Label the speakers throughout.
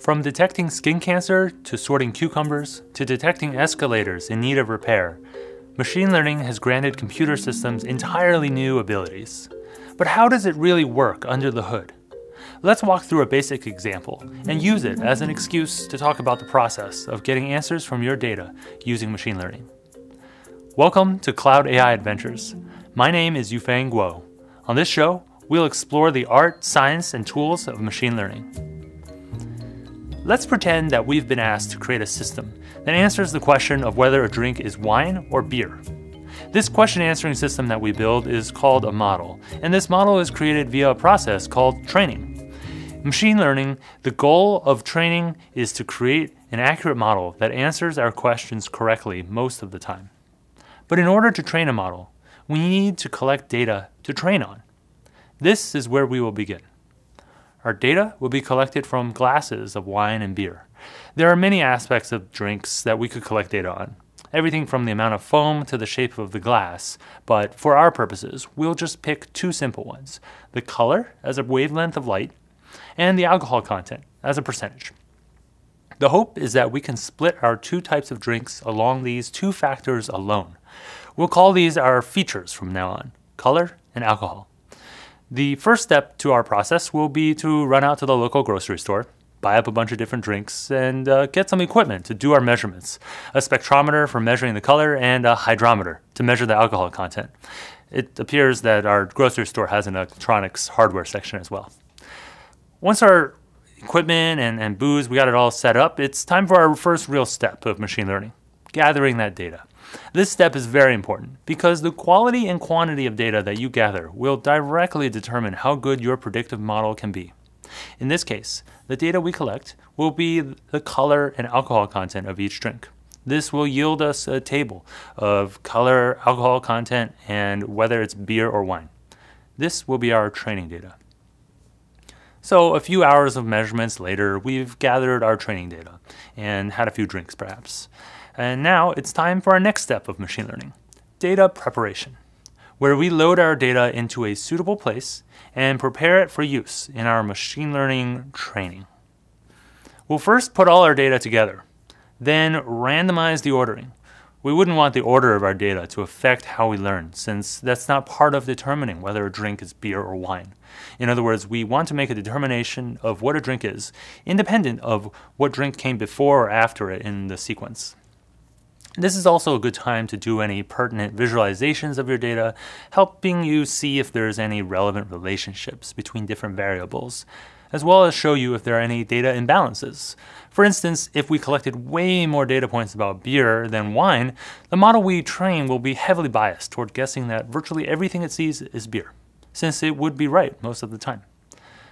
Speaker 1: From detecting skin cancer to sorting cucumbers to detecting escalators in need of repair, machine learning has granted computer systems entirely new abilities. But how does it really work under the hood? Let's walk through a basic example and use it as an excuse to talk about the process of getting answers from your data using machine learning. Welcome to Cloud AI Adventures. My name is Yufeng Guo. On this show, we'll explore the art, science, and tools of machine learning. Let's pretend that we've been asked to create a system that answers the question of whether a drink is wine or beer. This question answering system that we build is called a model, and this model is created via a process called training. Machine learning, the goal of training is to create an accurate model that answers our questions correctly most of the time. But in order to train a model, we need to collect data to train on. This is where we will begin. Our data will be collected from glasses of wine and beer. There are many aspects of drinks that we could collect data on, everything from the amount of foam to the shape of the glass, but for our purposes, we'll just pick two simple ones the color as a wavelength of light, and the alcohol content as a percentage. The hope is that we can split our two types of drinks along these two factors alone. We'll call these our features from now on color and alcohol. The first step to our process will be to run out to the local grocery store, buy up a bunch of different drinks, and uh, get some equipment to do our measurements a spectrometer for measuring the color, and a hydrometer to measure the alcohol content. It appears that our grocery store has an electronics hardware section as well. Once our equipment and, and booze, we got it all set up, it's time for our first real step of machine learning gathering that data. This step is very important because the quality and quantity of data that you gather will directly determine how good your predictive model can be. In this case, the data we collect will be the color and alcohol content of each drink. This will yield us a table of color, alcohol content, and whether it's beer or wine. This will be our training data. So, a few hours of measurements later, we've gathered our training data and had a few drinks perhaps. And now it's time for our next step of machine learning data preparation, where we load our data into a suitable place and prepare it for use in our machine learning training. We'll first put all our data together, then randomize the ordering. We wouldn't want the order of our data to affect how we learn, since that's not part of determining whether a drink is beer or wine. In other words, we want to make a determination of what a drink is, independent of what drink came before or after it in the sequence. This is also a good time to do any pertinent visualizations of your data, helping you see if there's any relevant relationships between different variables, as well as show you if there are any data imbalances. For instance, if we collected way more data points about beer than wine, the model we train will be heavily biased toward guessing that virtually everything it sees is beer, since it would be right most of the time.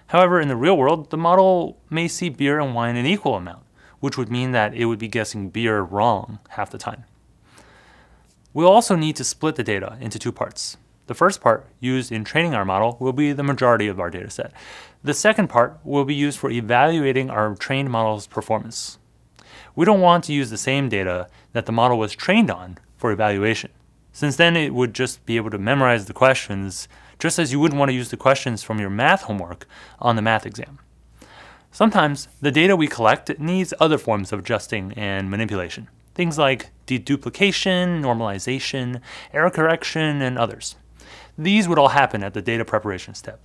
Speaker 1: However, in the real world, the model may see beer and wine in equal amount which would mean that it would be guessing beer wrong half the time. We'll also need to split the data into two parts. The first part, used in training our model, will be the majority of our dataset. The second part will be used for evaluating our trained model's performance. We don't want to use the same data that the model was trained on for evaluation, since then it would just be able to memorize the questions, just as you wouldn't want to use the questions from your math homework on the math exam. Sometimes the data we collect needs other forms of adjusting and manipulation. Things like deduplication, normalization, error correction, and others. These would all happen at the data preparation step.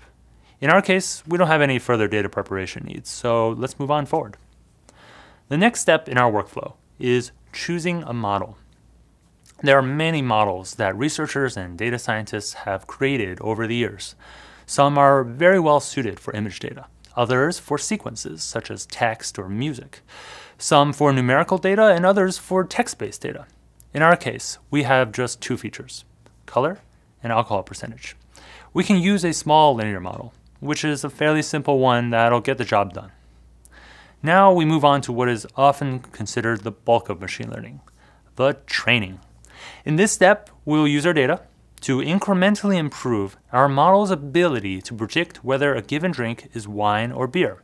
Speaker 1: In our case, we don't have any further data preparation needs, so let's move on forward. The next step in our workflow is choosing a model. There are many models that researchers and data scientists have created over the years. Some are very well suited for image data others for sequences, such as text or music, some for numerical data, and others for text based data. In our case, we have just two features color and alcohol percentage. We can use a small linear model, which is a fairly simple one that'll get the job done. Now we move on to what is often considered the bulk of machine learning the training. In this step, we'll use our data, to incrementally improve our model's ability to predict whether a given drink is wine or beer.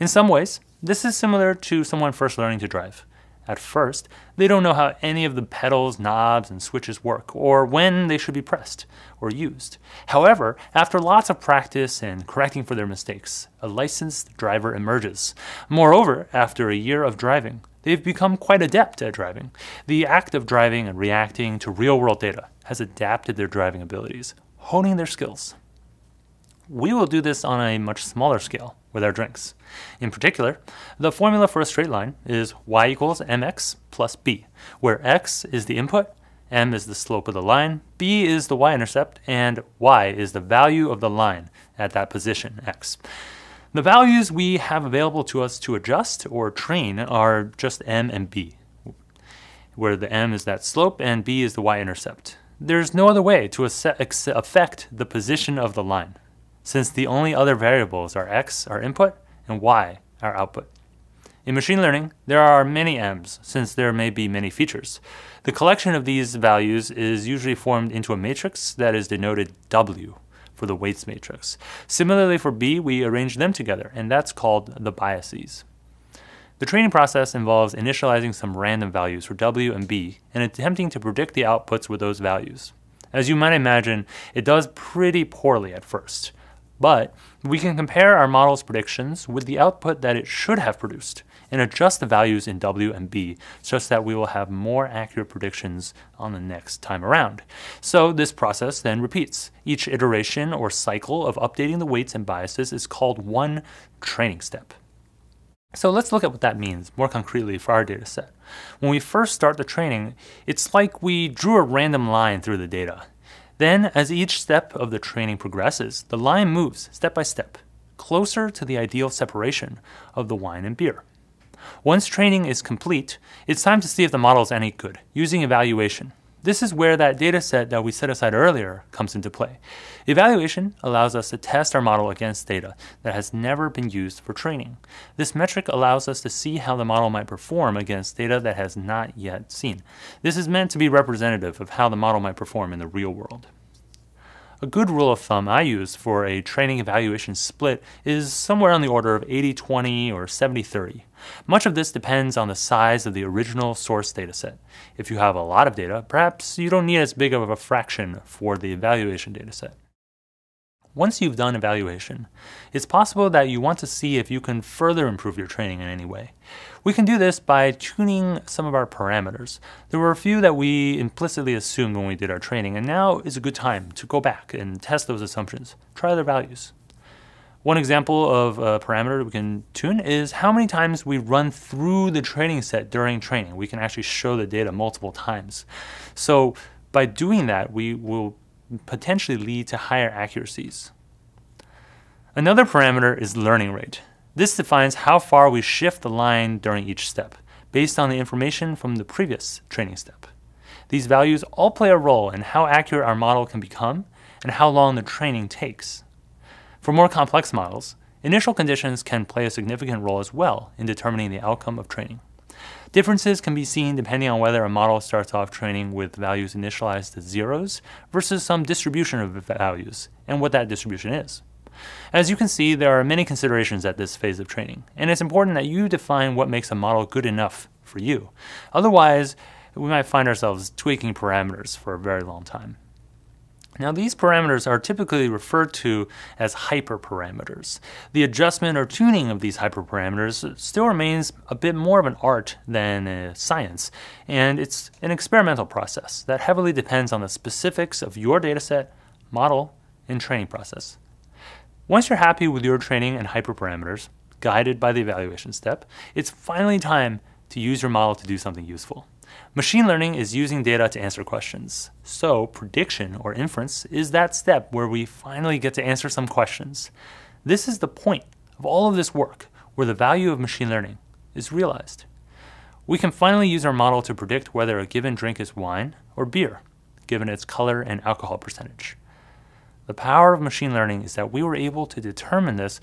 Speaker 1: In some ways, this is similar to someone first learning to drive. At first, they don't know how any of the pedals, knobs, and switches work, or when they should be pressed or used. However, after lots of practice and correcting for their mistakes, a licensed driver emerges. Moreover, after a year of driving, they've become quite adept at driving. The act of driving and reacting to real world data has adapted their driving abilities, honing their skills. We will do this on a much smaller scale with our drinks. In particular, the formula for a straight line is y equals mx plus b, where x is the input, m is the slope of the line, b is the y-intercept, and y is the value of the line at that position, x. The values we have available to us to adjust or train are just m and b, where the m is that slope and b is the y-intercept. There's no other way to affect the position of the line since the only other variables are x, our input, and y, our output. In machine learning, there are many m's, since there may be many features. The collection of these values is usually formed into a matrix that is denoted W for the weights matrix. Similarly for B, we arrange them together, and that's called the biases. The training process involves initializing some random values for W and B and attempting to predict the outputs with those values. As you might imagine, it does pretty poorly at first. But we can compare our model's predictions with the output that it should have produced and adjust the values in W and B such that we will have more accurate predictions on the next time around. So this process then repeats. Each iteration or cycle of updating the weights and biases is called one training step. So let's look at what that means more concretely for our data set. When we first start the training, it's like we drew a random line through the data. Then, as each step of the training progresses, the line moves step by step, closer to the ideal separation of the wine and beer. Once training is complete, it's time to see if the model is any good, using evaluation. This is where that data set that we set aside earlier comes into play. Evaluation allows us to test our model against data that has never been used for training. This metric allows us to see how the model might perform against data that has not yet seen. This is meant to be representative of how the model might perform in the real world. A good rule of thumb I use for a training evaluation split is somewhere on the order of 80-20 or 70-30. Much of this depends on the size of the original source dataset. If you have a lot of data, perhaps you don't need as big of a fraction for the evaluation dataset. Once you've done evaluation, it's possible that you want to see if you can further improve your training in any way. We can do this by tuning some of our parameters. There were a few that we implicitly assumed when we did our training, and now is a good time to go back and test those assumptions, try their values. One example of a parameter we can tune is how many times we run through the training set during training. We can actually show the data multiple times. So by doing that, we will potentially lead to higher accuracies. Another parameter is learning rate. This defines how far we shift the line during each step, based on the information from the previous training step. These values all play a role in how accurate our model can become and how long the training takes. For more complex models, initial conditions can play a significant role as well in determining the outcome of training. Differences can be seen depending on whether a model starts off training with values initialized as zeros versus some distribution of values and what that distribution is. As you can see, there are many considerations at this phase of training, and it's important that you define what makes a model good enough for you. Otherwise, we might find ourselves tweaking parameters for a very long time. Now these parameters are typically referred to as hyperparameters. The adjustment or tuning of these hyperparameters still remains a bit more of an art than a science, and it's an experimental process that heavily depends on the specifics of your dataset, model, and training process. Once you're happy with your training and hyperparameters, guided by the evaluation step, it's finally time to use your model to do something useful. Machine learning is using data to answer questions. So prediction or inference is that step where we finally get to answer some questions. This is the point of all of this work where the value of machine learning is realized. We can finally use our model to predict whether a given drink is wine or beer, given its color and alcohol percentage. The power of machine learning is that we were able to determine this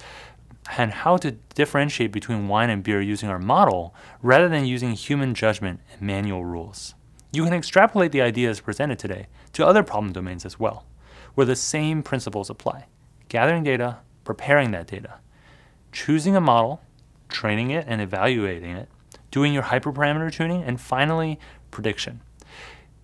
Speaker 1: and how to differentiate between wine and beer using our model rather than using human judgment and manual rules. You can extrapolate the ideas presented today to other problem domains as well, where the same principles apply. Gathering data, preparing that data, choosing a model, training it and evaluating it, doing your hyperparameter tuning, and finally, prediction.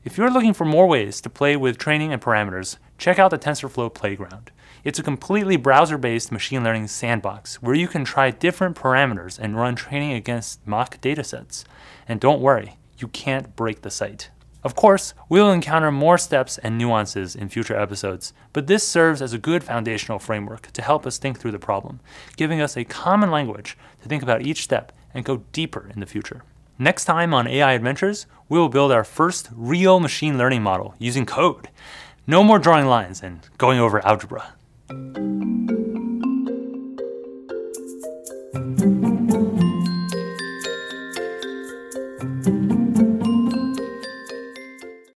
Speaker 1: If you're looking for more ways to play with training and parameters, check out the TensorFlow Playground. It's a completely browser based machine learning sandbox where you can try different parameters and run training against mock datasets. And don't worry, you can't break the site. Of course, we'll encounter more steps and nuances in future episodes, but this serves as a good foundational framework to help us think through the problem, giving us a common language to think about each step and go deeper in the future. Next time on AI Adventures, we will build our first real machine learning model using code. No more drawing lines and going over algebra.